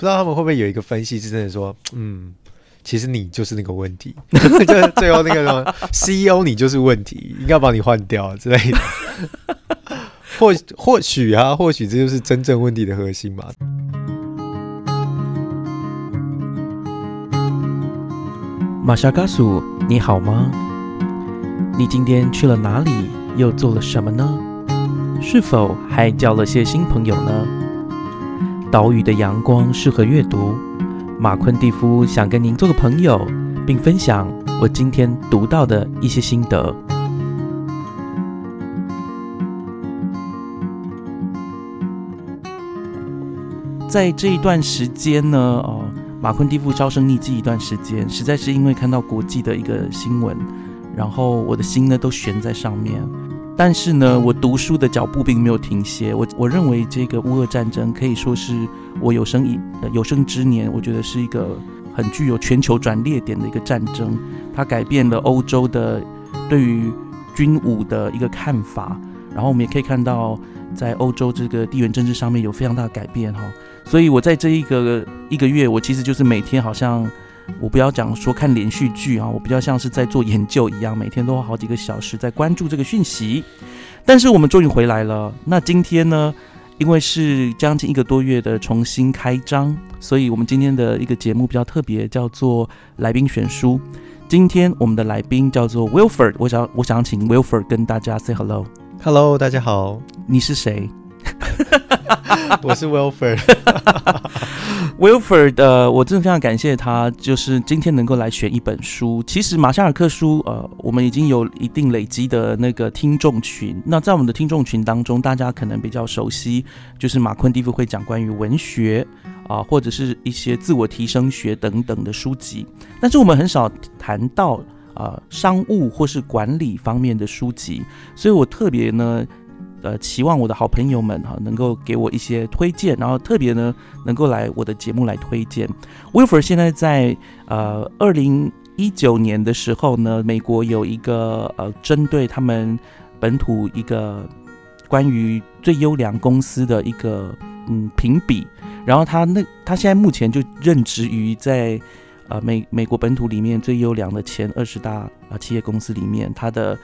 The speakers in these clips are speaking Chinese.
不知道他们会不会有一个分析，是真的说，嗯，其实你就是那个问题，就是最后那个什么 CEO 你就是问题，应该把你换掉之类的。或或许啊，或许这就是真正问题的核心嘛。玛莎嘎苏，你好吗？你今天去了哪里？又做了什么呢？是否还交了些新朋友呢？岛屿的阳光适合阅读。马昆蒂夫想跟您做个朋友，并分享我今天读到的一些心得。在这一段时间呢，哦。马昆蒂夫销声匿迹一段时间，实在是因为看到国际的一个新闻，然后我的心呢都悬在上面。但是呢，我读书的脚步并没有停歇。我我认为这个乌俄战争可以说是我有生以有生之年，我觉得是一个很具有全球转捩点的一个战争。它改变了欧洲的对于军武的一个看法，然后我们也可以看到，在欧洲这个地缘政治上面有非常大的改变哈。所以，我在这一个一个月，我其实就是每天好像，我不要讲说看连续剧啊，我比较像是在做研究一样，每天都花好几个小时在关注这个讯息。但是我们终于回来了。那今天呢，因为是将近一个多月的重新开张，所以我们今天的一个节目比较特别，叫做来宾选书。今天我们的来宾叫做 Wilford，我想我想请 Wilford 跟大家 say hello。Hello，大家好，你是谁？我是 Wilford。Wilford 的，我真的非常感谢他，就是今天能够来选一本书。其实马夏尔克书，呃，我们已经有一定累积的那个听众群。那在我们的听众群当中，大家可能比较熟悉，就是马昆蒂夫会讲关于文学啊，或者是一些自我提升学等等的书籍。但是我们很少谈到啊商务或是管理方面的书籍，所以我特别呢。呃，期望我的好朋友们哈能够给我一些推荐，然后特别呢能够来我的节目来推荐。Wilfer 现在在呃二零一九年的时候呢，美国有一个呃针对他们本土一个关于最优良公司的一个嗯评比，然后他那他现在目前就任职于在呃美美国本土里面最优良的前二十大啊企业公司里面，他的。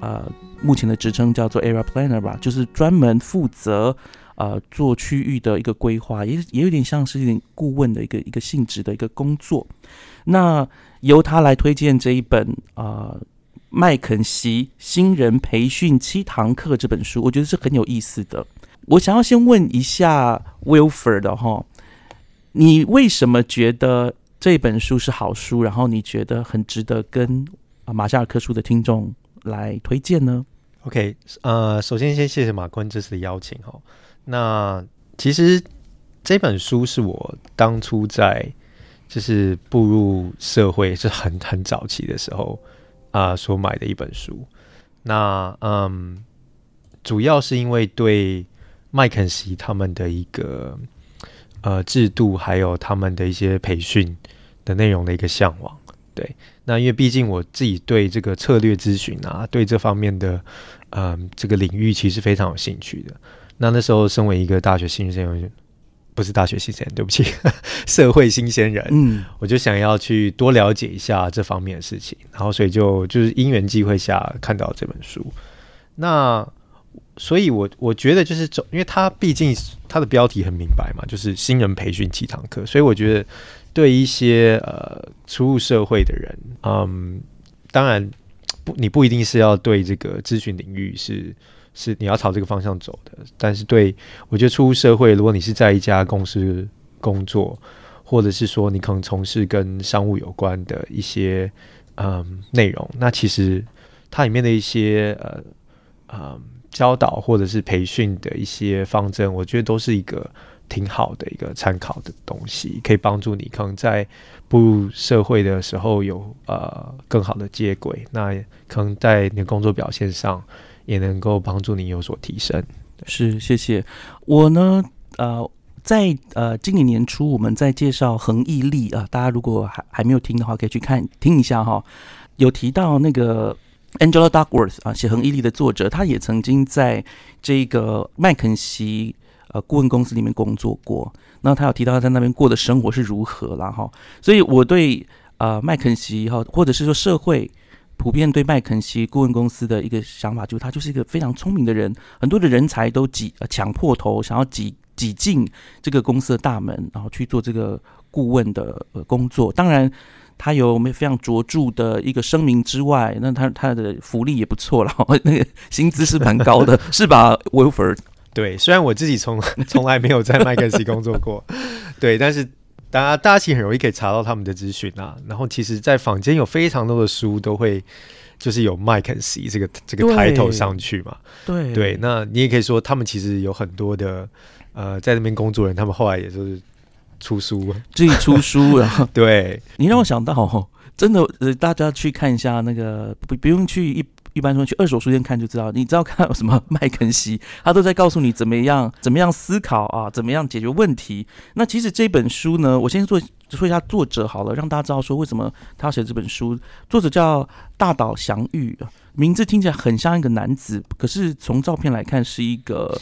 呃，目前的职称叫做 Area Planner 吧，就是专门负责呃做区域的一个规划，也也有点像是一点顾问的一个一个性质的一个工作。那由他来推荐这一本啊麦肯锡新人培训七堂课这本书，我觉得是很有意思的。我想要先问一下 Wilfer 的哈，你为什么觉得这本书是好书？然后你觉得很值得跟啊马夏尔克书的听众？来推荐呢？OK，呃，首先先谢谢马坤这次的邀请哈。那其实这本书是我当初在就是步入社会是很很早期的时候啊所买的一本书。那嗯，主要是因为对麦肯锡他们的一个呃制度，还有他们的一些培训的内容的一个向往。对，那因为毕竟我自己对这个策略咨询啊，对这方面的嗯这个领域其实非常有兴趣的。那那时候身为一个大学新鲜人，不是大学新鲜人，对不起，社会新鲜人，嗯，我就想要去多了解一下这方面的事情，然后所以就就是因缘际会下看到这本书。那所以，我我觉得就是因为它毕竟它的标题很明白嘛，就是新人培训七堂课，所以我觉得。对一些呃初入社会的人，嗯，当然不，你不一定是要对这个咨询领域是是你要朝这个方向走的。但是对我觉得初入社会，如果你是在一家公司工作，或者是说你可能从事跟商务有关的一些嗯内容，那其实它里面的一些呃嗯教导或者是培训的一些方针，我觉得都是一个。挺好的一个参考的东西，可以帮助你可能在步入社会的时候有呃更好的接轨，那可能在你的工作表现上也能够帮助你有所提升。是，谢谢。我呢，呃，在呃今年年初我们在介绍恒毅力啊，大家如果还还没有听的话，可以去看听一下哈。有提到那个 Angela Duckworth 啊，写恒毅力的作者，他也曾经在这个麦肯锡。呃顾问公司里面工作过，那他有提到他在那边过的生活是如何啦哈，所以我对呃麦肯锡哈，或者是说社会普遍对麦肯锡顾问公司的一个想法，就是他就是一个非常聪明的人，很多的人才都挤抢破头想要挤挤进这个公司的大门，然后去做这个顾问的呃工作，当然。他有没非常卓著的一个声明之外，那他他的福利也不错了，那个薪资是蛮高的，是吧，Wilford？对，虽然我自己从 从来没有在麦肯锡工作过，对，但是大家大家其实很容易可以查到他们的资讯啊。然后其实，在坊间有非常多的书都会就是有麦肯锡这个这个抬头上去嘛。对对，那你也可以说他们其实有很多的呃在那边工作人，他们后来也就是。出书，自己出书，然后对你让我想到，真的，呃，大家去看一下那个，不不用去一一般说去二手书店看就知道，你知道看什么麦肯锡，他都在告诉你怎么样怎么样思考啊，怎么样解决问题。那其实这本书呢，我先做说一下作者好了，让大家知道说为什么他要写这本书。作者叫大岛祥玉，名字听起来很像一个男子，可是从照片来看是一个。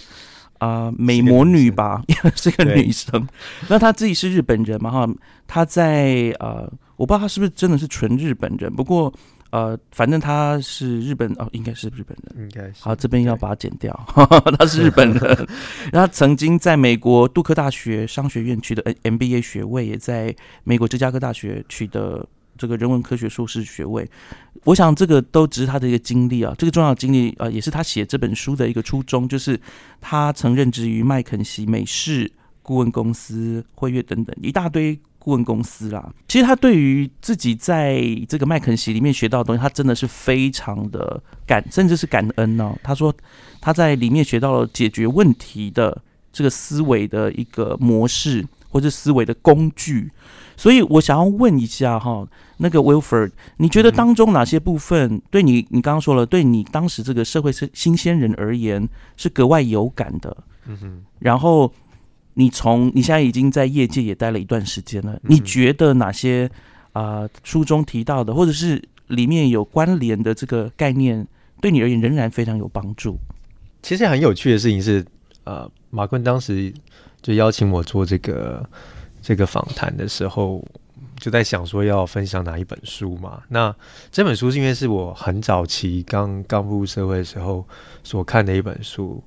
啊，美魔女吧，是个女生。那她自己是日本人嘛？哈，她在呃，我不知道她是不是真的是纯日本人。不过呃，反正他是日本哦，应该是日本人。应该是。好，这边要把它剪掉。他是日本人。然后曾经在美国杜克大学商学院取得 MBA 学位，也在美国芝加哥大学取得。这个人文科学硕士学位，我想这个都只是他的一个经历啊。这个重要经历啊，也是他写这本书的一个初衷，就是他曾任职于麦肯锡、美式顾问公司、辉月等等一大堆顾问公司啦。其实他对于自己在这个麦肯锡里面学到的东西，他真的是非常的感，甚至是感恩哦。他说他在里面学到了解决问题的这个思维的一个模式，或者思维的工具。所以我想要问一下哈，那个 Wilford，你觉得当中哪些部分对你，你刚刚说了，对你当时这个社会是新鲜人而言是格外有感的？嗯哼。然后你从你现在已经在业界也待了一段时间了，你觉得哪些啊书中提到的，或者是里面有关联的这个概念，对你而言仍然非常有帮助？其实很有趣的事情是，呃，马坤当时就邀请我做这个。这个访谈的时候，就在想说要分享哪一本书嘛？那这本书是因为是我很早期刚刚步入社会的时候所看的一本书，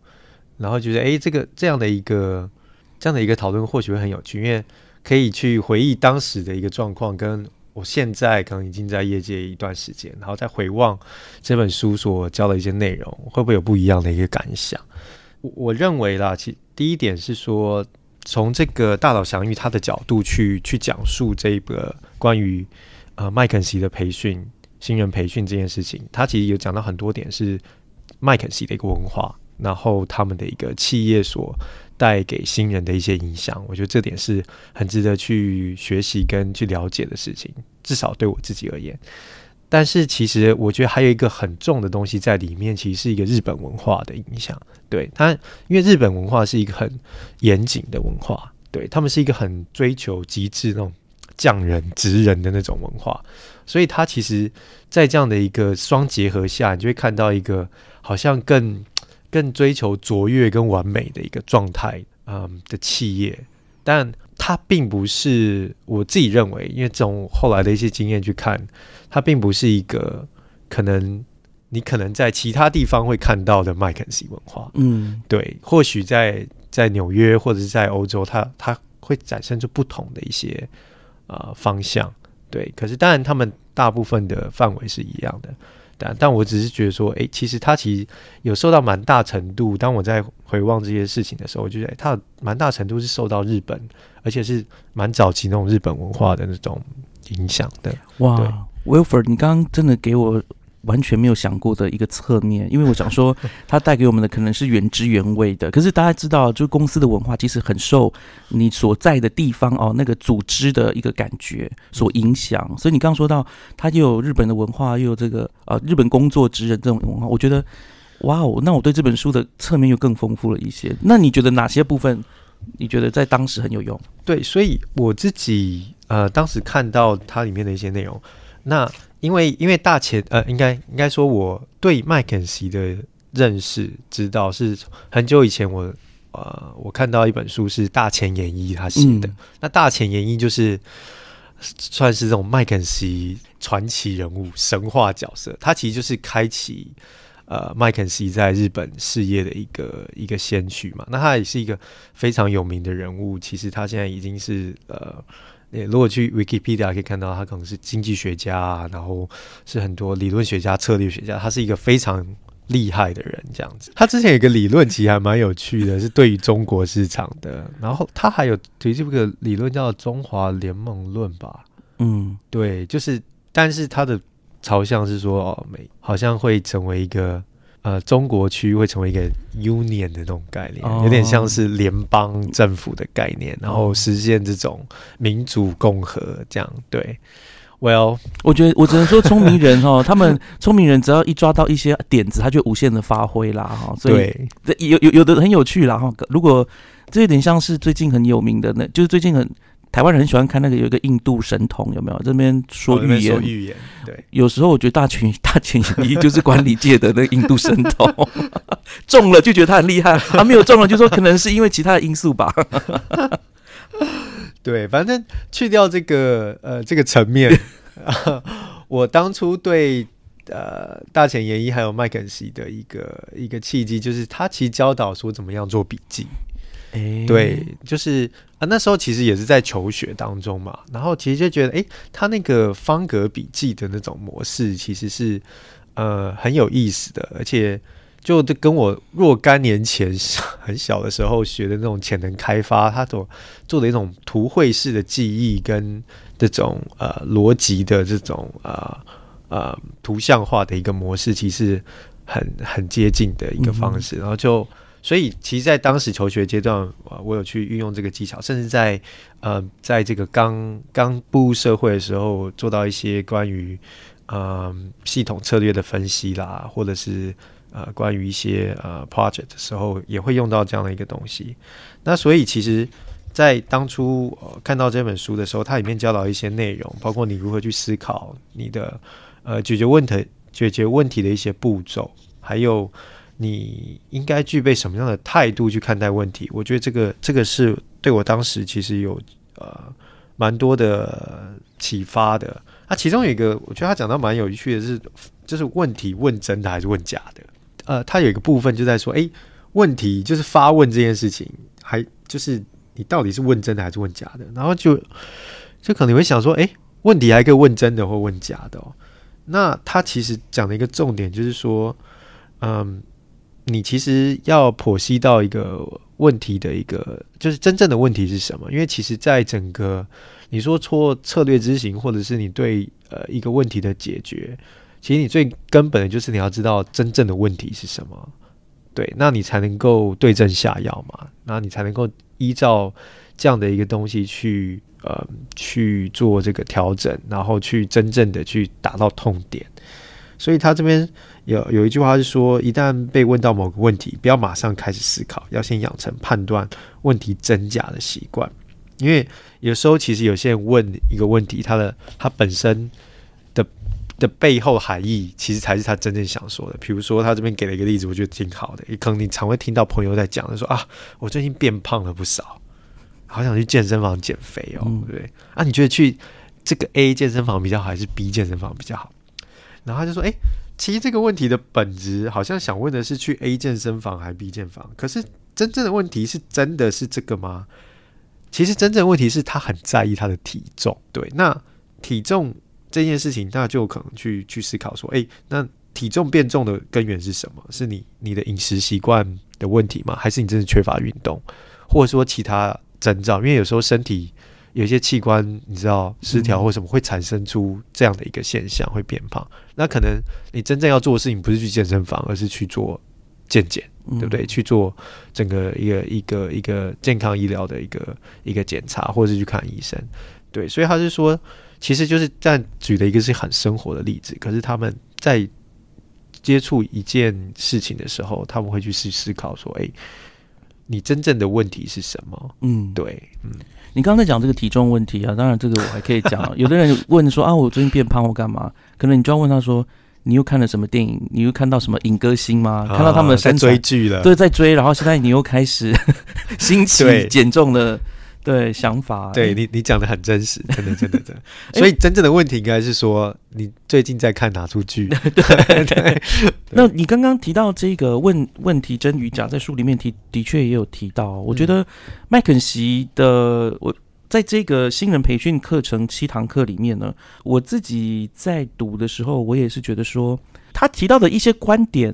然后觉得哎，这个这样的一个这样的一个讨论或许会很有趣，因为可以去回忆当时的一个状况，跟我现在可能已经在业界一段时间，然后再回望这本书所教的一些内容，会不会有不一样的一个感想？我我认为啦，其第一点是说。从这个大佬祥玉他的角度去去讲述这个关于呃麦肯锡的培训新人培训这件事情，他其实有讲到很多点是麦肯锡的一个文化，然后他们的一个企业所带给新人的一些影响，我觉得这点是很值得去学习跟去了解的事情，至少对我自己而言。但是其实我觉得还有一个很重的东西在里面，其实是一个日本文化的影响。对它，因为日本文化是一个很严谨的文化，对他们是一个很追求极致那种匠人职人的那种文化，所以它其实，在这样的一个双结合下，你就会看到一个好像更更追求卓越跟完美的一个状态，嗯的企业，但它并不是我自己认为，因为从后来的一些经验去看。它并不是一个可能你可能在其他地方会看到的麦肯锡文化，嗯，对，或许在在纽约或者是在欧洲，它它会展现出不同的一些呃方向，对。可是当然，他们大部分的范围是一样的，但但我只是觉得说，哎，其实他其实有受到蛮大程度。当我在回望这些事情的时候，我觉得他蛮大程度是受到日本，而且是蛮早期那种日本文化的那种影响的，哇。Wilford，你刚刚真的给我完全没有想过的一个侧面，因为我想说，它带给我们的可能是原汁原味的。可是大家知道，就公司的文化其实很受你所在的地方哦，那个组织的一个感觉所影响。所以你刚刚说到，它又有日本的文化，又有这个呃日本工作职人这种文化，我觉得哇哦，那我对这本书的侧面又更丰富了一些。那你觉得哪些部分你觉得在当时很有用？对，所以我自己呃当时看到它里面的一些内容。那因为因为大前呃，应该应该说我对麦肯锡的认识知道是很久以前我呃，我看到一本书是大前研一他写的，嗯那大前研一就是算是这种麦肯锡传奇人物、神话角色，他其实就是开启呃麦肯锡在日本事业的一个一个先驱嘛。那他也是一个非常有名的人物，其实他现在已经是呃。你如果去 Wikipedia 可以看到，他可能是经济学家啊，然后是很多理论学家、策略学家，他是一个非常厉害的人，这样子。他之前有一个理论，其实还蛮有趣的，是对于中国市场的。然后他还有提出一个理论叫中华联盟论吧？嗯对，就是，但是他的朝向是说，哦，美好像会成为一个呃中国区会成为一个 union 的那种概念，哦有点像是联邦政府的概念，然后实现这种民主共和这样。对，Well，我觉得 我只能说聪明人哦，他们聪明人只要一抓到一些点子，他就无限的发挥啦哈。所以有有有的很有趣啦哈。如果这有点像是最近很有名的那，就是最近很台湾人很喜欢看那个有一个印度神童有没有？这边说预言说，预言，对。有时候我觉得大群 大前研一就是管理界的那个印度神童，中了就觉得他很厉害，他、没有中了就说可能是因为其他的因素吧。对，反正去掉这个呃这个层面，我当初对呃大前研一还有麦肯锡的一个一个契机，就是他其实教导说怎么样做笔记。哎对，就是啊那时候其实也是在求学当中嘛，然后其实就觉得，哎，他那个方格笔记的那种模式其实是呃很有意思的，而且。就跟我若干年前 很小的时候学的那种潜能开发，他所做的一种图绘式的记忆跟这种呃逻辑的这种呃呃图像化的一个模式，其实很很接近的一个方式。然后就所以，其实，在当时求学阶段，我有去运用这个技巧，甚至在呃在这个刚刚步入社会的时候，做到一些关于呃系统策略的分析啦，或者是。呃，关于一些呃 project 的时候，也会用到这样的一个东西。那所以其实，在当初、呃、看到这本书的时候，它里面教导一些内容，包括你如何去思考你的呃解决问题、解决问题的一些步骤，还有你应该具备什么样的态度去看待问题。我觉得这个这个是对我当时其实有呃蛮多的启发的。那其中有一个，我觉得他讲到蛮有趣的是，就是问题问真的还是问假的？呃，他有一个部分就在说，诶，问题就是发问这件事情，还就是你到底是问真的还是问假的？然后就就可能会想说，诶，问题还可以问真的或问假的哦。那他其实讲的一个重点就是说，嗯，你其实要剖析到一个问题的一个，就是真正的问题是什么？因为其实，在整个你说错策略执行，或者是你对呃一个问题的解决。其实你最根本的就是你要知道真正的问题是什么，对，那你才能够对症下药嘛，那你才能够依照这样的一个东西去呃去做这个调整，然后去真正的去达到痛点。所以他这边有有一句话是说，一旦被问到某个问题，不要马上开始思考，要先养成判断问题真假的习惯。因为有时候其实有些人问一个问题，他的他本身的的背后含义，其实才是他真正想说的。比如说，他这边给了一个例子，我觉得挺好的。也可能你常会听到朋友在讲的，说啊，我最近变胖了不少，好想去健身房减肥哦，嗯对不对？啊，你觉得去这个 A 健身房比较好，还是 B 健身房比较好？然后他就说，哎，其实这个问题的本质好像想问的是去 A 健身房还是 B 健房，可是真正的问题是真的是这个吗？其实真正的问题是他很在意他的体重，对，那体重。这件事情，那就可能去去思考说，诶，那体重变重的根源是什么？是你你的饮食习惯的问题吗？还是你真的缺乏运动，或者说其他征兆？因为有时候身体有一些器官，你知道失调或什么，会产生出这样的一个现象，会变胖。那可能你真正要做的事情，不是去健身房，而是去做健检，对不对？去做整个一个一个一个健康医疗的一个一个检查，或者是去看医生。对，所以他是说。其实就是在举的一个是很生活的例子，可是他们在接触一件事情的时候，他们会去思思考说：“哎，你真正的问题是什么？”嗯，对，嗯，你刚才讲这个体重问题啊，当然这个我还可以讲。有的人问说啊，我最近变胖，我干嘛？可能你就要问他说，你又看了什么电影？你又看到什么影歌星吗？看到他们的在身材追剧了，对，在追，然后现在你又开始 兴起减重的对想法。对你，你讲的很真实，真的，真的，真的。所以真正的问题应该是说，你最近在看哪出剧？对 对，那你刚刚提到这个问问题真与假，在书里面提的确也有提到。我觉得麦肯锡的我在这个新人培训课程七堂课里面呢，我自己在读的时候，我也是觉得说，他提到的一些观点，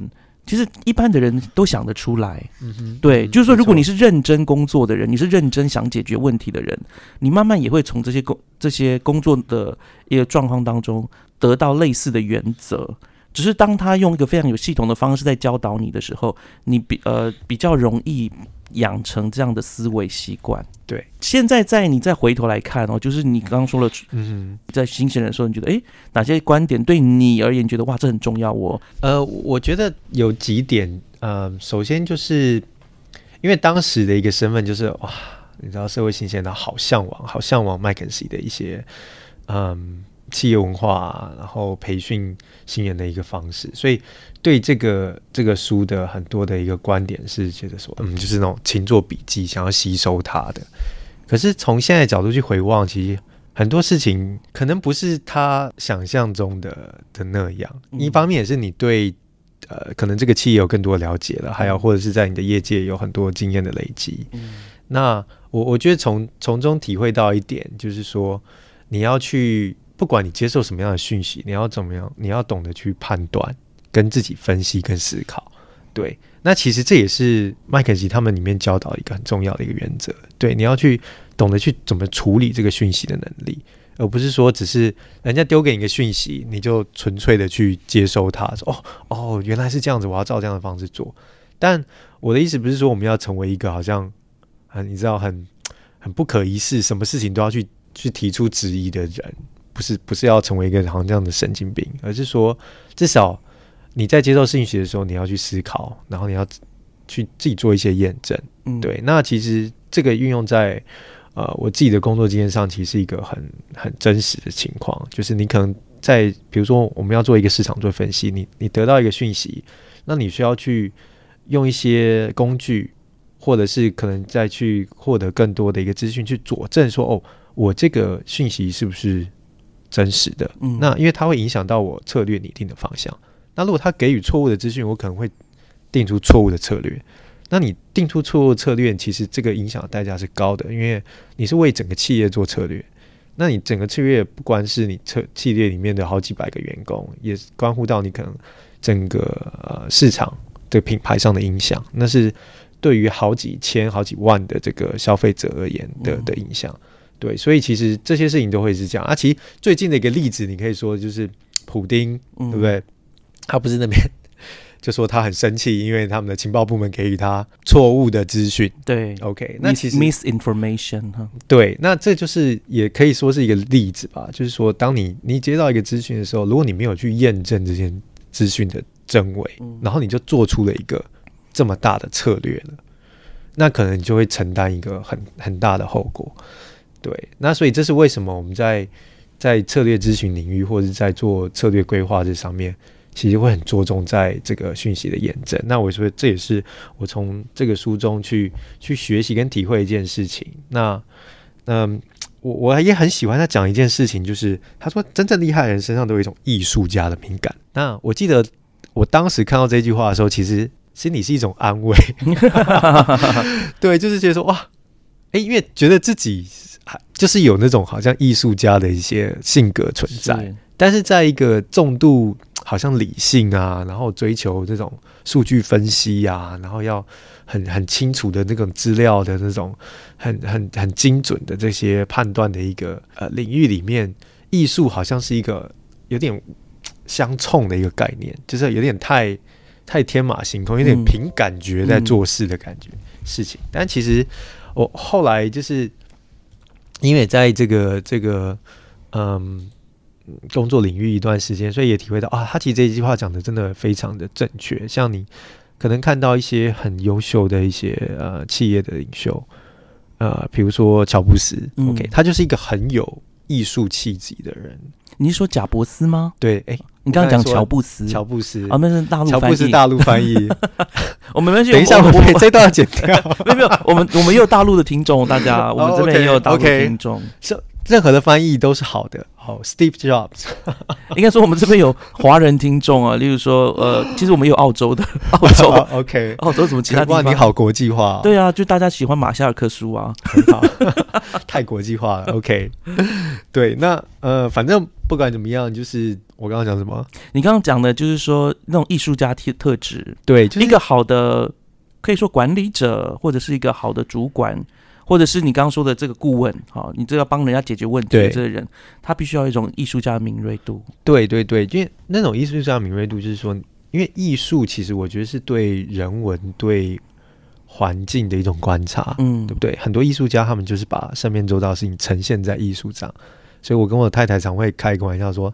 其实一般的人都想得出来。嗯哼，对，嗯就是说，如果你是认真工作的人，你是认真想解决问题的人，你慢慢也会从这些工这些工作的一个状况当中得到类似的原则。只是当他用一个非常有系统的方式在教导你的时候，你比呃比较容易养成这样的思维习惯。对，现在在你再回头来看哦，就是你刚刚说了，嗯。在新鲜人的时候，你觉得诶哪些观点对你而言觉得哇这很重要？我呃，我觉得有几点，呃，首先就是因为当时的一个身份就是哇，你知道社会新鲜的好向往，好向往麦肯锡的一些嗯企业文化啊、然后培训新人的一个方式，所以对这个这个书的很多的一个观点是觉得说，嗯，就是那种勤做笔记，想要吸收它的。可是从现在角度去回望，其实很多事情可能不是他想象中的的那样。嗯一方面也是你对呃，可能这个企业有更多的了解了，还有或者是在你的业界有很多经验的累积。那我我觉得从从中体会到一点，就是说你要去，不管你接受什么样的讯息，你要怎么样，你要懂得去判断、跟自己分析、跟思考。对，那其实这也是麦肯锡他们里面教导一个很重要的一个原则。对，你要去懂得去怎么处理这个讯息的能力，而不是说只是人家丢给你一个讯息，你就纯粹的去接收它，说哦哦，原来是这样子，我要照这样的方式做。但我的意思不是说我们要成为一个好像很你知道很很不可一世，什么事情都要去去提出质疑的人，不是不是要成为一个好像这样的神经病，而是说至少你在接受信息的时候，你要去思考，然后你要去自己做一些验证。嗯，对，那其实这个运用在呃我自己的工作经验上，其实是一个很很真实的情况，就是你可能在比如说我们要做一个市场做分析，你你得到一个讯息，那你需要去用一些工具，或者是可能再去获得更多的一个资讯去佐证说，哦，我这个讯息是不是真实的？嗯那因为它会影响到我策略拟定的方向。那如果他给予错误的资讯，我可能会定出错误的策略。那你定出错误策略，其实这个影响的代价是高的，因为你是为整个企业做策略。那你整个策略不光是你策企业里面的好几百个员工，也关乎到你可能整个呃市场的品牌上的影响，那是对于好几千、好几万的这个消费者而言的嗯的影响。对，所以其实这些事情都会是这样啊。其实最近的一个例子，你可以说就是普丁，嗯对不对？他不是那边 就说他很生气，因为他们的情报部门给予他错误的资讯。对 OK，那其实 misinformation 哈，对，那这就是也可以说是一个例子吧。就是说，当你你接到一个资讯的时候，如果你没有去验证这些资讯的真伪，嗯然后你就做出了一个这么大的策略了，那可能你就会承担一个很很大的后果。对，那所以这是为什么我们在在策略咨询领域或者是在做策略规划这上面，其实会很着重在这个讯息的验证。那我说这也是我从这个书中去去学习跟体会一件事情。那嗯，我我也很喜欢他讲一件事情，就是他说真正厉害的人身上都有一种艺术家的敏感。那我记得我当时看到这句话的时候，其实心里是一种安慰，对，就是觉得说哇，哎，因为觉得自己还就是有那种好像艺术家的一些性格存在，是但是在一个重度好像理性啊，然后追求这种数据分析啊，然后要很很清楚的那种资料的那种很很很精准的这些判断的一个呃领域里面，艺术好像是一个有点相冲的一个概念，就是有点太太天马行空，有点凭感觉在做事的感觉、事情。但其实我后来就是因为在这个这个嗯工作领域一段时间，所以也体会到啊，他其实这一句话讲的真的非常的正确。像你可能看到一些很优秀的一些呃企业的领袖，呃，比如说乔布斯、嗯 o k 他就是一个很有艺术气质的人。你是说贾伯斯吗？对，哎、你刚刚讲乔布斯，乔布斯啊，那是大陆乔。布斯大陆翻译。我们 等一下，我们 这段要剪掉。没有没有，我们我们也有大陆的听众，大家我们这边也有大陆听众。任何的翻译都是好的。好，Steve Jobs，应该说我们这边有华人听众啊，例如说呃，其实我们也有澳洲的，澳洲好 OK。澳洲什么其他地哇，方？你好国际化哦，对啊，就大家喜欢马夏尔克书啊。很好，太国际化了。OK，对，那呃，反正不管怎么样，就是我刚刚讲什么？你刚刚讲的就是说那种艺术家特特质，对，就是一个好的可以说管理者，或者是一个好的主管，或者是你刚刚说的这个顾问，好，你这要帮人家解决问题的这个人，他必须要一种艺术家的敏锐度。对对对，因为那种艺术家的敏锐度，就是说，因为艺术其实我觉得是对人文、对环境的一种观察，嗯对不对？很多艺术家他们就是把身边周遭的事情呈现在艺术上，所以我跟我太太常会开一个玩笑说，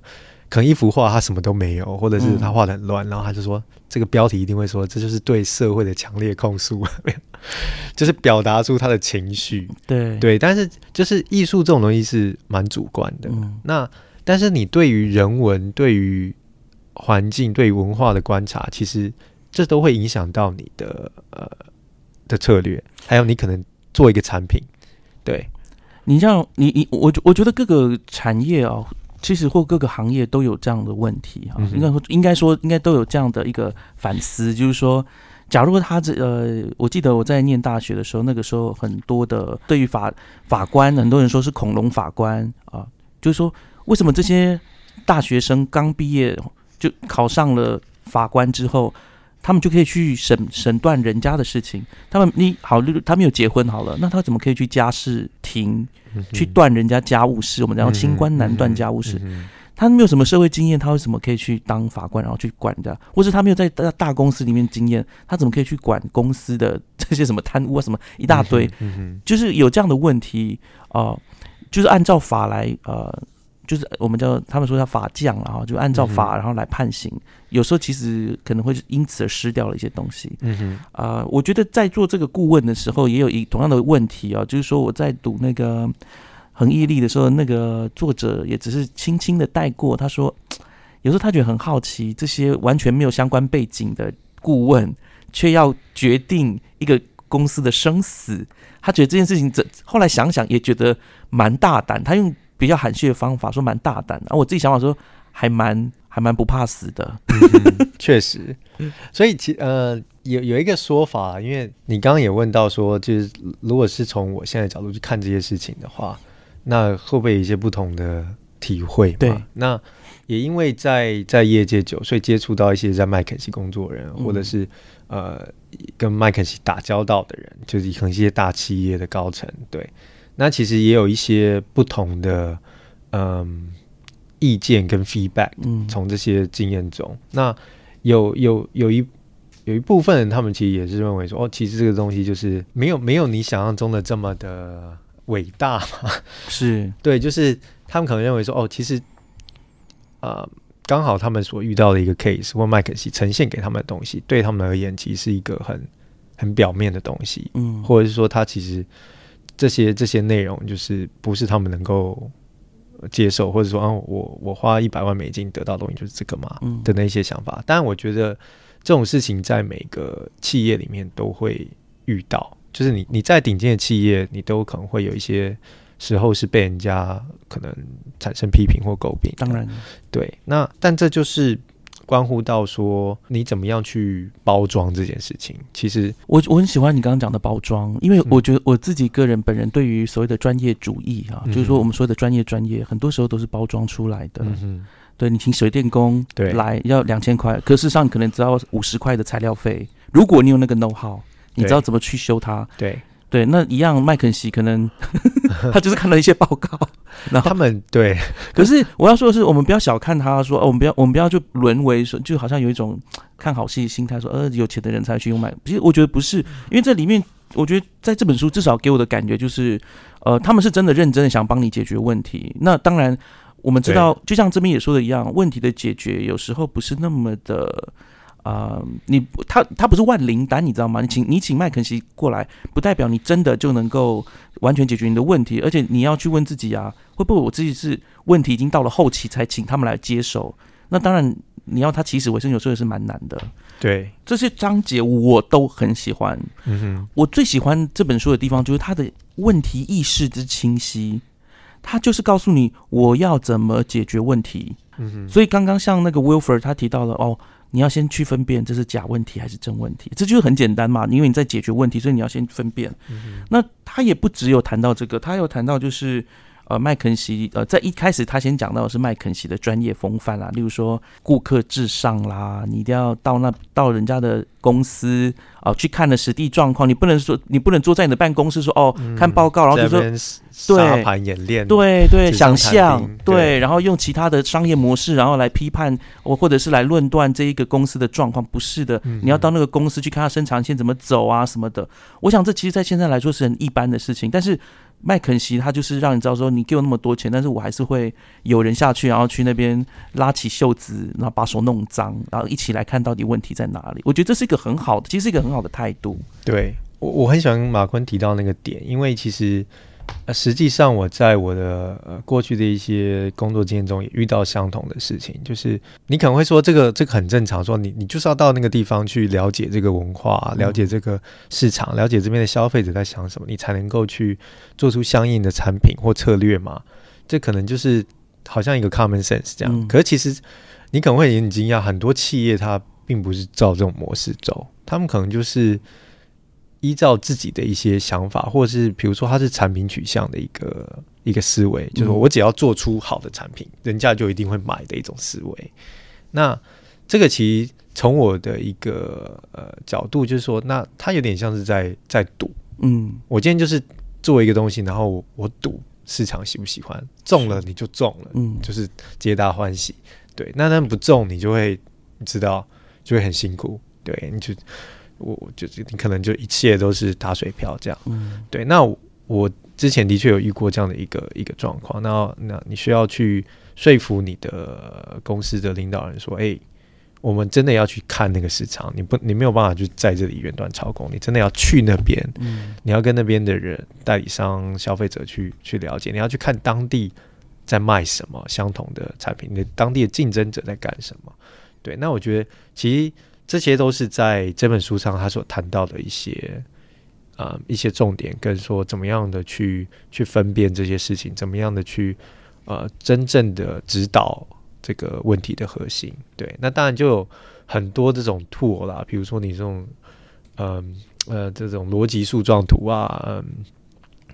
可能一幅画他什么都没有，或者是他画的很乱，然后他就说这个标题一定会说这就是对社会的强烈控诉，就是表达出他的情绪。对。对，但是就是艺术这种东西是蛮主观的，嗯。那但是你对于人文、对于环境、对于文化的观察，其实这都会影响到你的呃的策略，还有你可能做一个产品，对，你像你你我我觉得各个产业啊、其实或各个行业都有这样的问题哈、应该说应该说应该都有这样的一个反思，就是说，假如他这呃，我记得我在念大学的时候，那个时候很多的对于法法官，很多人说是恐龙法官啊，就是说为什么这些大学生刚毕业就考上了法官之后。他们就可以去审审断人家的事情。他们你好，他们有结婚好了，那他怎么可以去家事庭去断人家家务事？我们讲清官难断家务事。嗯他没有什么社会经验，他为什么可以去当法官，然后去管人家？或是他没有在大大公司里面经验，他怎么可以去管公司的这些什么贪污啊，什么一大堆？就是有这样的问题啊、呃就是按照法来呃，就是我们叫他们说叫法降然后，就按照法然后来判刑。有时候其实可能会因此而失掉了一些东西。嗯哼啊、我觉得在做这个顾问的时候，也有一同样的问题啊，就是说我在读那个恒毅力的时候，那个作者也只是轻轻的带过，他说，有时候他觉得很好奇，这些完全没有相关背景的顾问，却要决定一个公司的生死，他觉得这件事情，这后来想想也觉得蛮大胆，他用比较含蓄的方法说蛮大胆的，而、我自己想法说还蛮还蛮不怕死的，确实，所以其呃有有一个说法，因为你刚刚也问到说，就是如果是从我现在的角度去看这些事情的话，那会不会有一些不同的体会嘛？对。那也因为在在业界久，所以接触到一些在麦肯锡工作的人，嗯。或者是呃跟麦肯锡打交道的人，就是可能一些大企业的高层，对，那其实也有一些不同的嗯意见跟 feedback。嗯，从这些经验中，那有有有一有一部分人，他们其实也是认为说，哦，其实这个东西就是没有没有你想象中的这么的伟大嘛。是 对，就是他们可能认为说，哦，其实，呃，刚好他们所遇到的一个 case 或麦肯锡呈现给他们的东西，对他们而言，其实是一个很很表面的东西，嗯，或者是说，他其实这些这些内容就是不是他们能够呃接受，或者说，啊，我我花一百万美金得到的东西就是这个嘛嗯的那些想法。当然，我觉得这种事情在每个企业里面都会遇到，就是你你在顶尖的企业，你都可能会有一些时候是被人家可能产生批评或诟病。当然，对，那但这就是关乎到说你怎么样去包装这件事情。其实，我我很喜欢你刚刚讲的包装，因为嗯我觉得我自己个人本人对于所谓的专业主义啊，嗯就是说我们所谓的专业专业，很多时候都是包装出来的。嗯哼，对你请水电工对来要两千块，可事实上你可能只要五十块的材料费。如果你有那个 know how，你知道怎么去修它，对对，那一样麦肯锡可能 他就是看了一些报告，然后他们对 可是我要说的是，我们不要小看他说，哦，我们不要我们不要就沦为说，就好像有一种看好戏的心态，说呃有钱的人才去用麦。其实我觉得不是，因为这里面我觉得在这本书至少给我的感觉就是，呃，他们是真的认真的想帮你解决问题。那当然我们知道，就像这边也说的一样，问题的解决有时候不是那么的。啊、你他他不是万灵丹，你知道吗？你请你请麦肯锡过来，不代表你真的就能够完全解决你的问题，而且你要去问自己啊，会不会我自己是问题已经到了后期才请他们来接手，那当然，你要他起死回生，有时候也是蛮难的。对，这些章节我都很喜欢。嗯哼，我最喜欢这本书的地方就是他的问题意识之清晰，他就是告诉你我要怎么解决问题。嗯哼，所以刚刚像那个 Wilford 他提到了哦，你要先去分辨这是假问题还是真问题，这就是很简单嘛，因为你在解决问题，所以你要先分辨。那他也不只有谈到这个，他有谈到就是呃麦肯锡呃在一开始他先讲到的是麦肯锡的专业风范啦，例如说顾客至上啦，你一定要到那到人家的公司啊、去看的实地状况，你不能说你不能坐在你的办公室说哦、看报告，然后就说盘演练，对对，想象对，然后用其他的商业模式，然后来批判我或者是来论断这一个公司的状况，不是的，嗯你要到那个公司去看它生产线怎么走啊什么的。我想这其实，在现在来说是很一般的事情，但是麦肯锡他就是让你知道说，你给我那么多钱，但是我还是会有人下去，然后去那边拉起袖子，然后把手弄脏，然后一起来看到底问题在哪里。我觉得这是一个很好的，其实是一个很好的态度。对我我很喜欢马坤提到那个点，因为其实呃实际上我在我的呃过去的一些工作经验中也遇到相同的事情，就是你可能会说这个这个很正常，说你你就是要到那个地方去了解这个文化，了解这个市场，了解这边的消费者在想什么，你才能够去做出相应的产品或策略嘛。这可能就是好像一个 common sense 这样，嗯可是其实你可能会很惊讶，很多企业它并不是照这种模式走，他们可能就是依照自己的一些想法，或者是比如说它是产品取向的一个一个思维，就是我只要做出好的产品，人家就一定会买的一种思维。那这个其实从我的一个呃角度，就是说，那它有点像是在在赌。嗯我今天就是做一个东西，然后我我赌市场喜不喜欢，中了你就中了，嗯，就是皆大欢喜。对，那那不中你就会你知道就会很辛苦，对，你就我我就你可能就一切都是打水漂这样。嗯对，那我我之前的确有遇过这样的一个一个状况，那那你需要去说服你的公司的领导人说，哎、我们真的要去看那个市场，你不你没有办法就在这里远端操控，你真的要去那边，嗯你要跟那边的人、代理商、消费者去去了解，你要去看当地在卖什么相同的产品，你的当地的竞争者在干什么。对，那我觉得其实这些都是在这本书上他所谈到的一些呃一些重点，跟说怎么样的去去分辨这些事情，怎么样的去呃真正的指导这个问题的核心。对，那当然就有很多这种 tool 啦，比如说你这种嗯呃这种逻辑树状图啊，嗯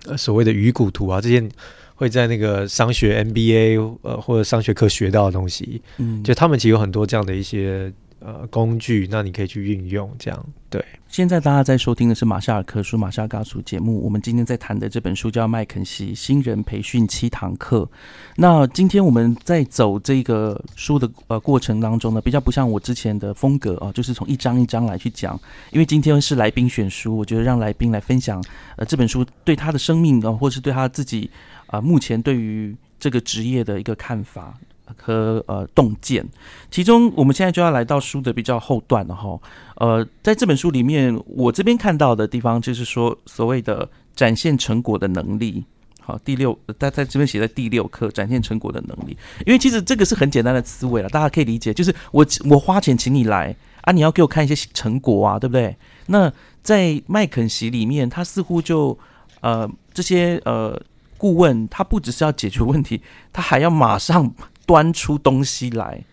呃所谓的鱼骨图啊，这些会在那个商学 MBA 呃或者商学课学到的东西，嗯，就他们其实有很多这样的一些呃工具，那你可以去运用，这样对。现在大家在收听的是马夏尔克书马夏尔嘎书节目，我们今天在谈的这本书叫《麦肯锡新人培训七堂课》。那今天我们在走这个书的呃过程当中呢，比较不像我之前的风格啊，就是从一章一章来去讲。因为今天是来宾选书，我觉得让来宾来分享呃这本书对他的生命啊、或是对他自己啊、目前对于这个职业的一个看法和呃洞见。其中我们现在就要来到书的比较后段了哈。呃，在这本书里面，我这边看到的地方就是说，所谓的展现成果的能力。好，第六，他在这边写在第六课，展现成果的能力。因为其实这个是很简单的思维了，大家可以理解，就是我我花钱请你来啊，你要给我看一些成果啊，对不对？那在麦肯锡里面，他似乎就呃这些呃顾问，他不只是要解决问题，他还要马上端出东西来。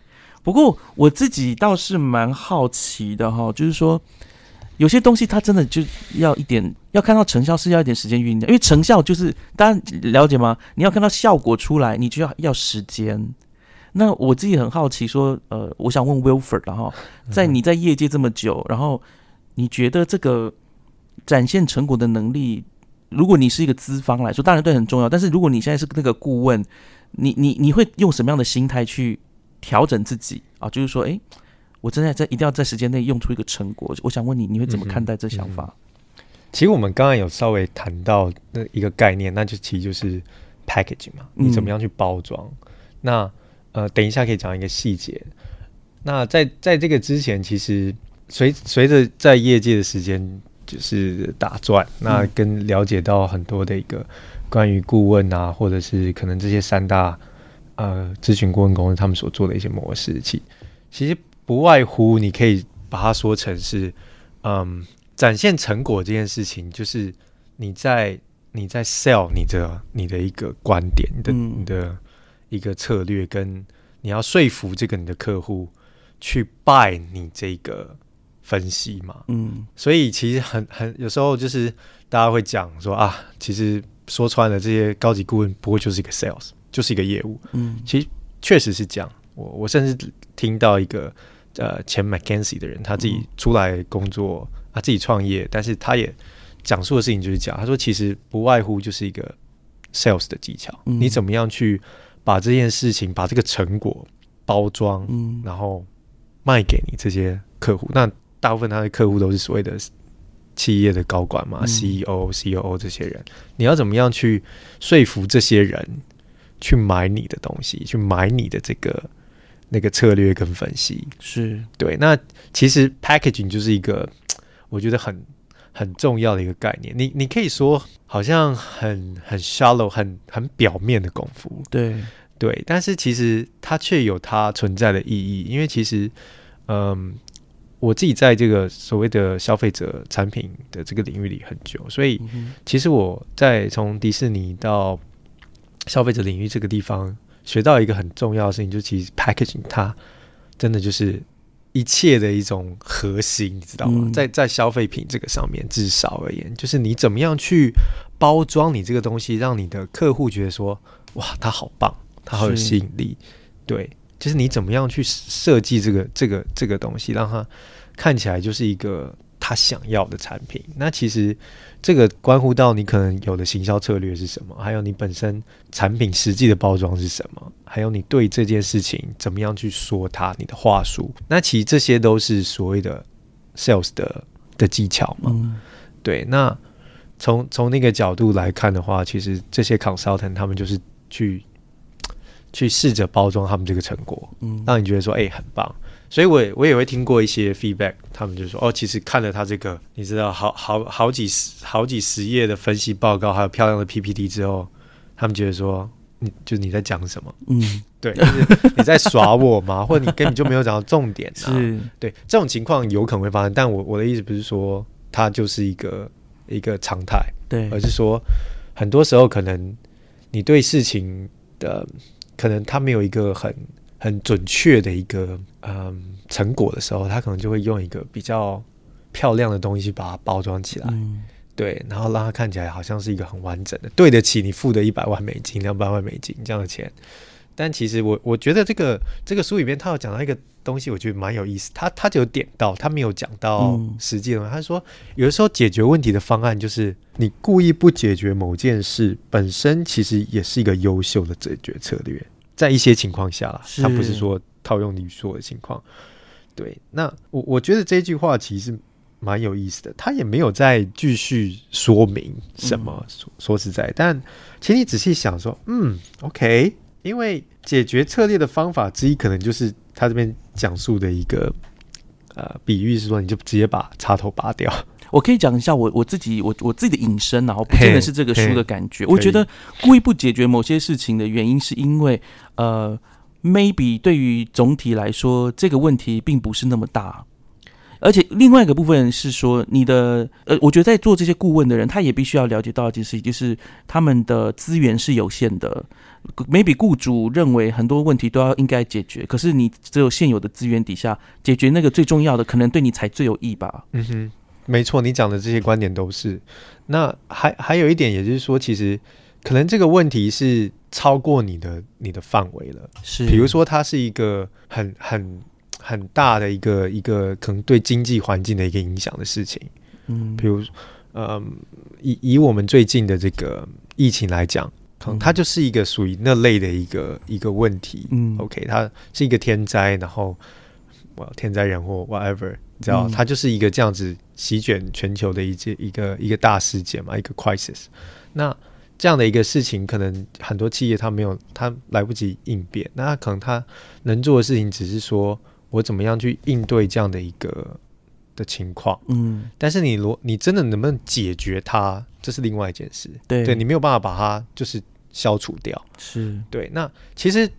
不过我自己倒是蛮好奇的哈，就是说有些东西它真的就要一点，要看到成效是要一点时间酝酿，因为成效就是大家了解吗？你要看到效果出来，你就要要时间。那我自己很好奇说，呃，我想问 Wilford 然后在你在业界这么久，然后你觉得这个展现成果的能力，如果你是一个资方来说，当然对很重要，但是如果你现在是那个顾问，你你你会用什么样的心态去调整自己啊？就是说，诶，我真的在一定要在时间内用出一个成果。我想问你，你会怎么看待这想法？其实我们刚刚有稍微谈到那一个概念，那就其实就是 packaging 嘛，你怎么样去包装？那呃，等一下可以讲一个细节。那在在这个之前，其实随随着在业界的时间就是打转，那跟了解到很多的一个关于顾问啊，或者是可能这些三大呃咨询顾问公司他们所做的一些模式，其其实不外乎你可以把它说成是，嗯，展现成果这件事情，就是你在你在 sell 你的你的一个观点，你的嗯。你的一个策略，跟你要说服这个你的客户去 buy 你这个分析嘛。嗯所以其实很很有时候就是大家会讲说啊，其实说穿了，这些高级顾问不过就是一个 sales，就是一个业务。嗯其实确实是这样。我我甚至听到一个呃前 McKinsey 的人，他自己出来工作他，自己创业，但是他也讲述的事情就是讲，他说其实不外乎就是一个 sales 的技巧，嗯你怎么样去把这件事情，把这个成果包装，嗯然后卖给你这些客户。那大部分他的客户都是所谓的企业的高管嘛、嗯。CEO、COO 这些人，你要怎么样去说服这些人去买你的东西，去买你的这个那个策略跟分析？是。对，那其实 packaging 就是一个我觉得很很重要的一个概念。你你可以说好像很很 shallow、很很表面的功夫，对。对，但是其实它却有它存在的意义，因为其实，嗯，我自己在这个所谓的消费者产品的这个领域里很久，所以其实我在从迪士尼到消费者领域这个地方学到一个很重要的事情，就是其实 packaging 它真的就是一切的一种核心，你知道吗？嗯在在消费品这个上面，至少而言，就是你怎么样去包装你这个东西，让你的客户觉得说，哇，它好棒，它好有吸引力。对，就是你怎么样去设计这个这个这个东西，让它看起来就是一个他想要的产品。那其实这个关乎到你可能有的行销策略是什么，还有你本身产品实际的包装是什么，还有你对这件事情怎么样去说它，你的话术。那其实这些都是所谓的 sales 的的技巧嘛。嗯对，那从从那个角度来看的话，其实这些 consultant 他们就是去去试着包装他们这个成果，嗯让你觉得说，哎、很棒。所以我也我也会听过一些 feedback，他们就说，哦，其实看了他这个，你知道，好好好几十好几十页的分析报告，还有漂亮的 PPT 之后，他们觉得说，你就你在讲什么？嗯 对，就是你在耍我吗？或者你根本就没有讲到重点啊？是对，这种情况有可能会发生，但我我的意思不是说它就是一个一个常态，对而是说很多时候可能你对事情的可能他没有一个很很准确的一个嗯成果的时候，他可能就会用一个比较漂亮的东西把它包装起来，嗯对，然后让它看起来好像是一个很完整的，对得起你付的一百万美金、两百万美金这样的钱。但其实我我觉得这个这个书里面他有讲到一个东西，我觉得蛮有意思。他他就有点到，他没有讲到嗯实际的东西。他说有的时候解决问题的方案就是你故意不解决某件事本身，其实也是一个优秀的解决策略。在一些情况下啦，他不是说套用你说的情况。对，那我我觉得这句话其实蛮有意思的，他也没有再继续说明什么。说说实在，但请你仔细想说，嗯，OK，因为解决策略的方法之一，可能就是他这边讲述的一个呃比喻是说，你就直接把插头拔掉。我可以讲一下我我自己我我自己的引申，然后不见得是这个书的感觉。我觉得故意不解决某些事情的原因，是因为呃，maybe 对于总体来说，这个问题并不是那么大。而且另外一个部分是说，你的呃，我觉得在做这些顾问的人，他也必须要了解到一件事情，就是他们的资源是有限的。maybe 雇主认为很多问题都要应该解决，可是你只有现有的资源底下解决那个最重要的，可能对你才最有益吧。嗯哼，没错，你讲的这些观点都是。那还还有一点，也就是说，其实可能这个问题是超过你的你的范围了。是，比如说，它是一个很很很大的一个一个可能对经济环境的一个影响的事情。嗯，比如，呃，以以我们最近的这个疫情来讲，可能它就是一个属于那类的一个一个问题。嗯 OK，它是一个天灾，然后哇，天灾人祸，whatever，你知道，嗯它就是一个这样子席卷全球的一件一个一个大事件嘛，一个 crisis。那这样的一个事情，可能很多企业它没有，它来不及应变，那它可能它能做的事情只是说我怎么样去应对这样的一个的情况。嗯，但是你如你真的能不能解决它，这是另外一件事。对对你没有办法把它就是消除掉。是，对，那其实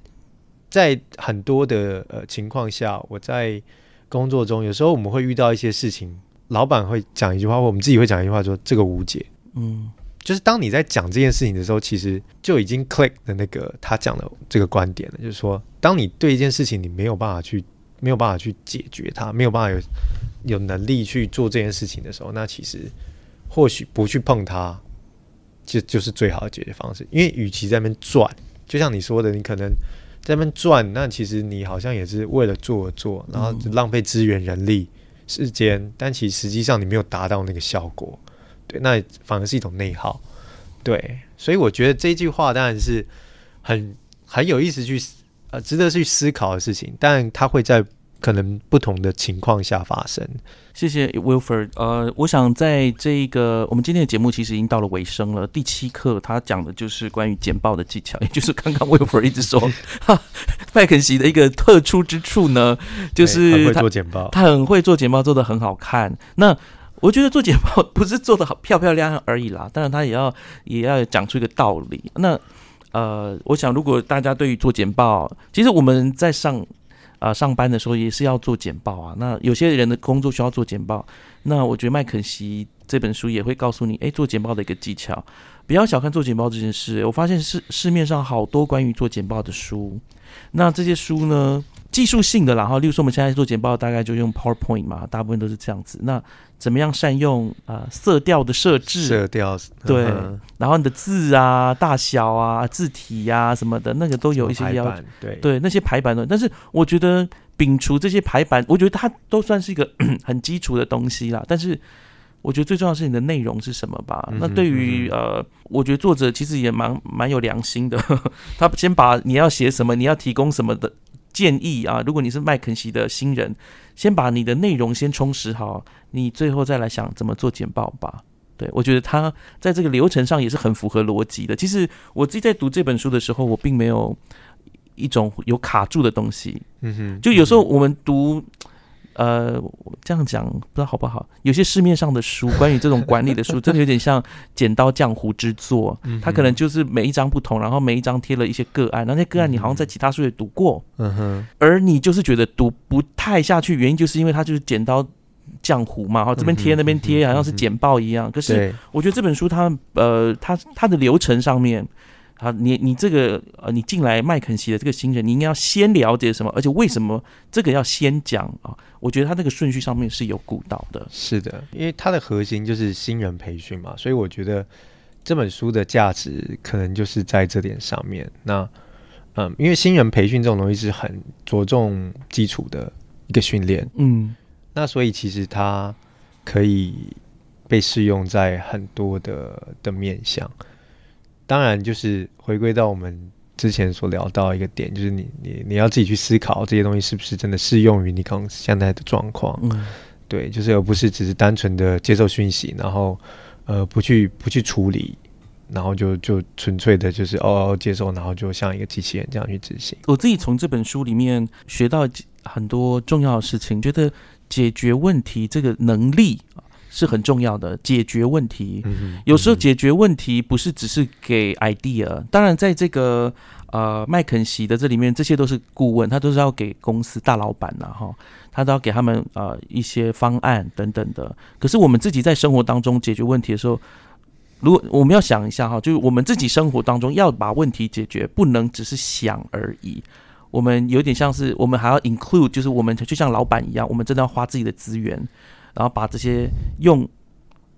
在很多的呃情况下，我在工作中有时候我们会遇到一些事情，老板会讲一句话，或我们自己会讲一句话，说这个无解。嗯就是当你在讲这件事情的时候，其实就已经 click 的那个他讲的这个观点了，就是说，当你对一件事情你没有办法去没有办法去解决它，没有办法有有能力去做这件事情的时候，那其实或许不去碰它，就就是最好的解决方式。因为与其在那边转，就像你说的，你可能在那边转，那其实你好像也是为了做而做，然后浪费资源、人力、时间，但其实实际上你没有达到那个效果。对，那反而是一种内耗。对，所以我觉得这句话当然是很很有意思去呃值得去思考的事情，但它会在可能不同的情况下发生。谢谢 Wilford。呃，我想在这个我们今天的节目其实已经到了尾声了。第七课他讲的就是关于简报的技巧，也就是刚刚 Wilford 一直说，哈，麦肯锡的一个特殊之处呢，就是他会做简报，他很会做简报，做的很好看。那我觉得做简报不是做的好漂漂亮亮而已啦，当然他也要也要讲出一个道理。那呃，我想如果大家对于做简报，其实我们在上啊、上班的时候也是要做简报啊。那有些人的工作需要做简报，那我觉得麦肯锡这本书也会告诉你，哎，做简报的一个技巧。不要小看做简报这件事，我发现市市面上好多关于做简报的书。那这些书呢，技术性的然后，例如说我们现在做简报，大概就用 PowerPoint 嘛，大部分都是这样子。那怎么样善用啊、呃色调的设置？色调对嗯然后你的字啊、大小啊、字体呀、什么的，那个都有一些要对对那些排版的。但是我觉得摒除这些排版，我觉得它都算是一个 很基础的东西啦。但是我觉得最重要的是你的内容是什么吧。嗯那对于呃，我觉得作者其实也蛮蛮有良心的，他先把你要写什么，你要提供什么的建议啊。如果你是麦肯锡的新人，先把你的内容先充实好，你最后再来想怎么做简报吧。对，我觉得他在这个流程上也是很符合逻辑的。其实我自己在读这本书的时候，我并没有一种有卡住的东西。嗯哼，就有时候我们读，呃，这样讲不知道好不好？有些市面上的书，关于这种管理的书，真的有点像剪刀浆糊之作。嗯它可能就是每一章不同，然后每一章贴了一些个案，然后那些个案你好像在其他书也读过，嗯哼，而你就是觉得读不太下去，原因就是因为它就是剪刀。浆糊嘛，哈，这边贴那边贴，好像是嗯哼简报一样。可是，我觉得这本书它呃，它它的流程上面，啊，你你这个呃，你进来麦肯锡的这个新人，你应该要先了解什么，而且为什么这个要先讲啊？我觉得他那个顺序上面是有顾到的。是的，因为它的核心就是新人培训嘛，所以我觉得这本书的价值可能就是在这点上面。那嗯，因为新人培训这种东西是很着重基础的一个训练，嗯那所以其实它可以被适用在很多的的面向。当然，就是回归到我们之前所聊到一个点，就是你你你要自己去思考这些东西是不是真的适用于你刚现在的状况。嗯对，就是而不是只是单纯的接受讯息，然后呃不去不去处理，然后就就纯粹的就是哦哦接受，然后就像一个机器人这样去执行。我自己从这本书里面学到很多重要的事情，觉得解决问题这个能力啊是很重要的。解决问题，嗯有时候解决问题不是只是给 idea，当然在这个呃麦肯锡的这里面，这些都是顾问，他都是要给公司大老板呐哈，他都要给他们呃一些方案等等的。可是我们自己在生活当中解决问题的时候，如果我们要想一下哈，就是我们自己生活当中要把问题解决，不能只是想而已。我们有点像是我们还要 include，就是我们就像老板一样，我们真的要花自己的资源，然后把这些用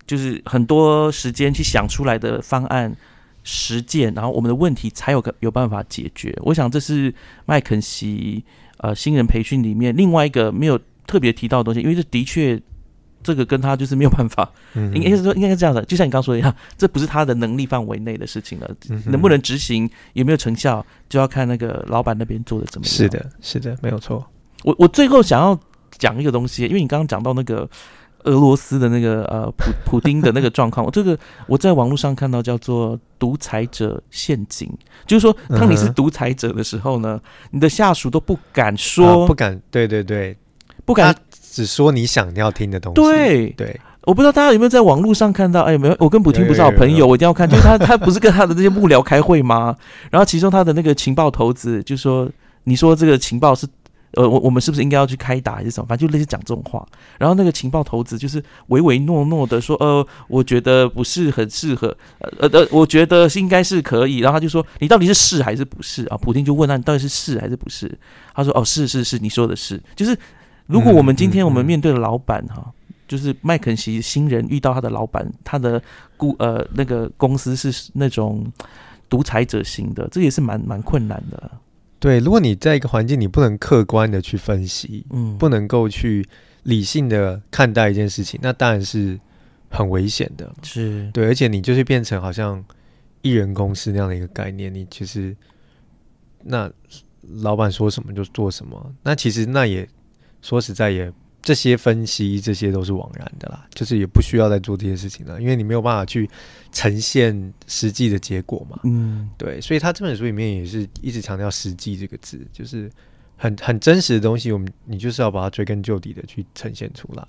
就是很多时间去想出来的方案实践，然后我们的问题才有个有办法解决。我想这是麦肯锡呃新人培训里面另外一个没有特别提到的东西，因为这的确这个跟他就是没有办法，嗯应该是说应该是这样的，就像你刚刚说的一样，这不是他的能力范围内的事情了，嗯能不能执行有没有成效，就要看那个老板那边做的怎么样。是，的，是的，没有错。我我最后想要讲一个东西，因为你刚刚讲到那个俄罗斯的那个呃普普丁的那个状况，我这个我在网络上看到叫做独裁者陷阱，就是说当你是独裁者的时候呢，你的下属都不敢说，啊不敢，对对对，不敢只说你想要听的东西。对对，我不知道大家有没有在网络上看到？哎，没有，我跟普丁不是好朋友，有有有有我一定要看。就是他，他不是跟他的那些幕僚开会吗？然后其中他的那个情报头子就说：“你说这个情报是。呃，我我们是不是应该要去开打还是什么？反正就类似讲这种话。然后那个情报头子就是唯唯诺诺的说，呃，我觉得不是很适合，呃呃，我觉得是应该是可以。然后他就说，你到底是是还是不是啊？普京就问他，你到底是是还是不是？他说，哦，是是是，你说的是。就是如果我们今天我们面对的老板哈，就是麦肯锡新人遇到他的老板，他的顾呃那个公司是那种独裁者型的，这也是蛮蛮困难的。对，如果你在一个环境，你不能客观的去分析，嗯，不能够去理性的看待一件事情，那当然是很危险的。是对，而且你就是变成好像艺人公司那样的一个概念，你其实那老板说什么就做什么，那其实那也说实在也。这些分析，这些都是枉然的啦，就是也不需要再做这些事情了，因为你没有办法去呈现实际的结果嘛。嗯，对，所以他这本书里面也是一直强调“实际”这个字，就是很很真实的东西，我们你就是要把它追根究底的去呈现出来。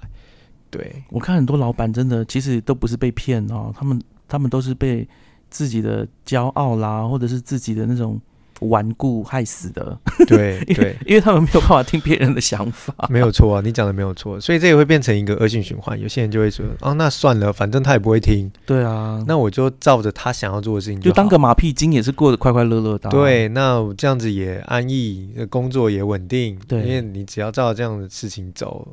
对我看很多老板真的其实都不是被骗哦，他们他们都是被自己的骄傲啦，或者是自己的那种。顽固害死的，对 对，因为他们没有办法听别人的想法，没有错啊，你讲的没有错，所以这也会变成一个恶性循环。有些人就会说，哦，那算了，反正他也不会听，对啊，那我就照着他想要做的事情，就当个马屁精，也是过得快快乐乐的。对，那这样子也安逸，工作也稳定。对，因为你只要照这样的事情走，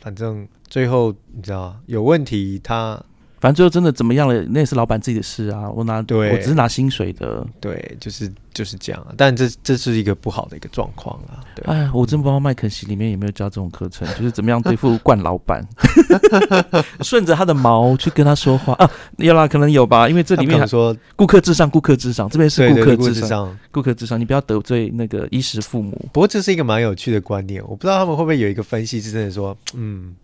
反正最后你知道有问题，他。反正最后真的怎么样了，那也是老板自己的事啊。我拿，对我只是拿薪水的。对，就是就是这样。但这这是一个不好的一个状况啊。哎，我真不知道麦肯锡里面有没有教这种课程，就是怎么样对付惯老板，顺着他的毛去跟他说话啊。有啦，可能有吧，因为这里面说顾客至上，顾客至上，这边是顾客至上，顾客至上，你不要得罪那个衣食父母。不过这是一个蛮有趣的观念，我不知道他们会不会有一个分析是真的说，嗯。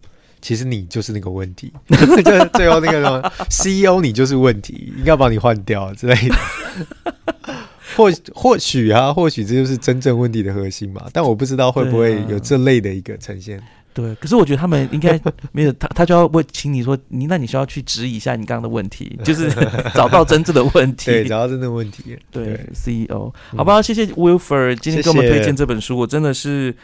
其实你就是那个问题，就 是最后那个什么 CEO，你就是问题，应该把你换掉之类的。或或许啊，或许这就是真正问题的核心嘛。但我不知道会不会有这类的一个呈现。对，可是我觉得他们应该没有 他，他就要问，请你说你，那你需要去质疑一下你刚刚的问题，就是找到真正的问题，对，找到真正的问题。对，CEO，好吧，谢谢 Wilfer 今天给我们推荐这本书，我真的是。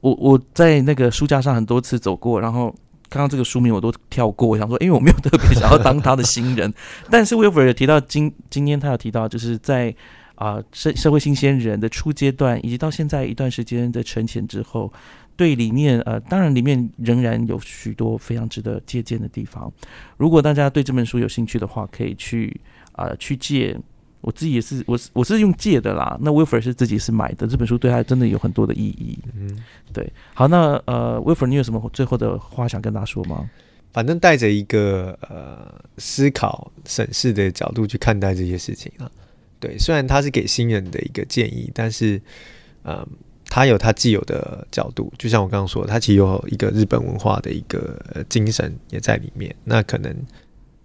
我我在那个书架上很多次走过，然后看到这个书名我都跳过。我想说，因为我没有特别想要当他的新人，但是 Wilfer 提到今今天他有提到，就是在啊社社会新鲜人的初阶段，以及到现在一段时间的沉潜之后，对里面呃，当然里面仍然有许多非常值得借鉴的地方。如果大家对这本书有兴趣的话，可以去啊去借。我自己也是，我是我是用借的啦。那 Wilfer 是自己是买的，这本书对他真的有很多的意义。嗯，对。好，那呃，Wilfer，你有什么最后的话想跟他说吗？反正带着一个呃思考、审视的角度去看待这些事情啊。对，虽然他是给新人的一个建议，但是嗯，他有他既有的角度。就像我刚刚说，他其实有一个日本文化的一个精神也在里面。那可能。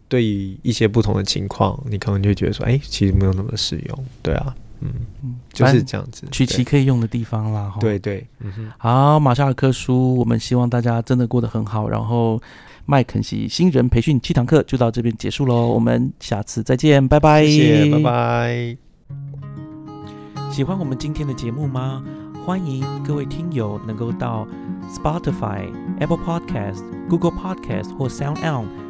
对于一些不同的情况，你可能就觉得说，哎，其实没有那么适用，对啊，嗯，就是这样子，取其可以用的地方啦。对对，好，马夏尔科书，我们希望大家真的过得很好。然后麦肯锡新人培训七堂课就到这边结束喽，我们下次再见，拜拜，谢谢，拜拜。喜欢我们今天的节目吗？欢迎各位听友能够到 Spotify、Apple Podcast、Google Podcast 或 Sound On。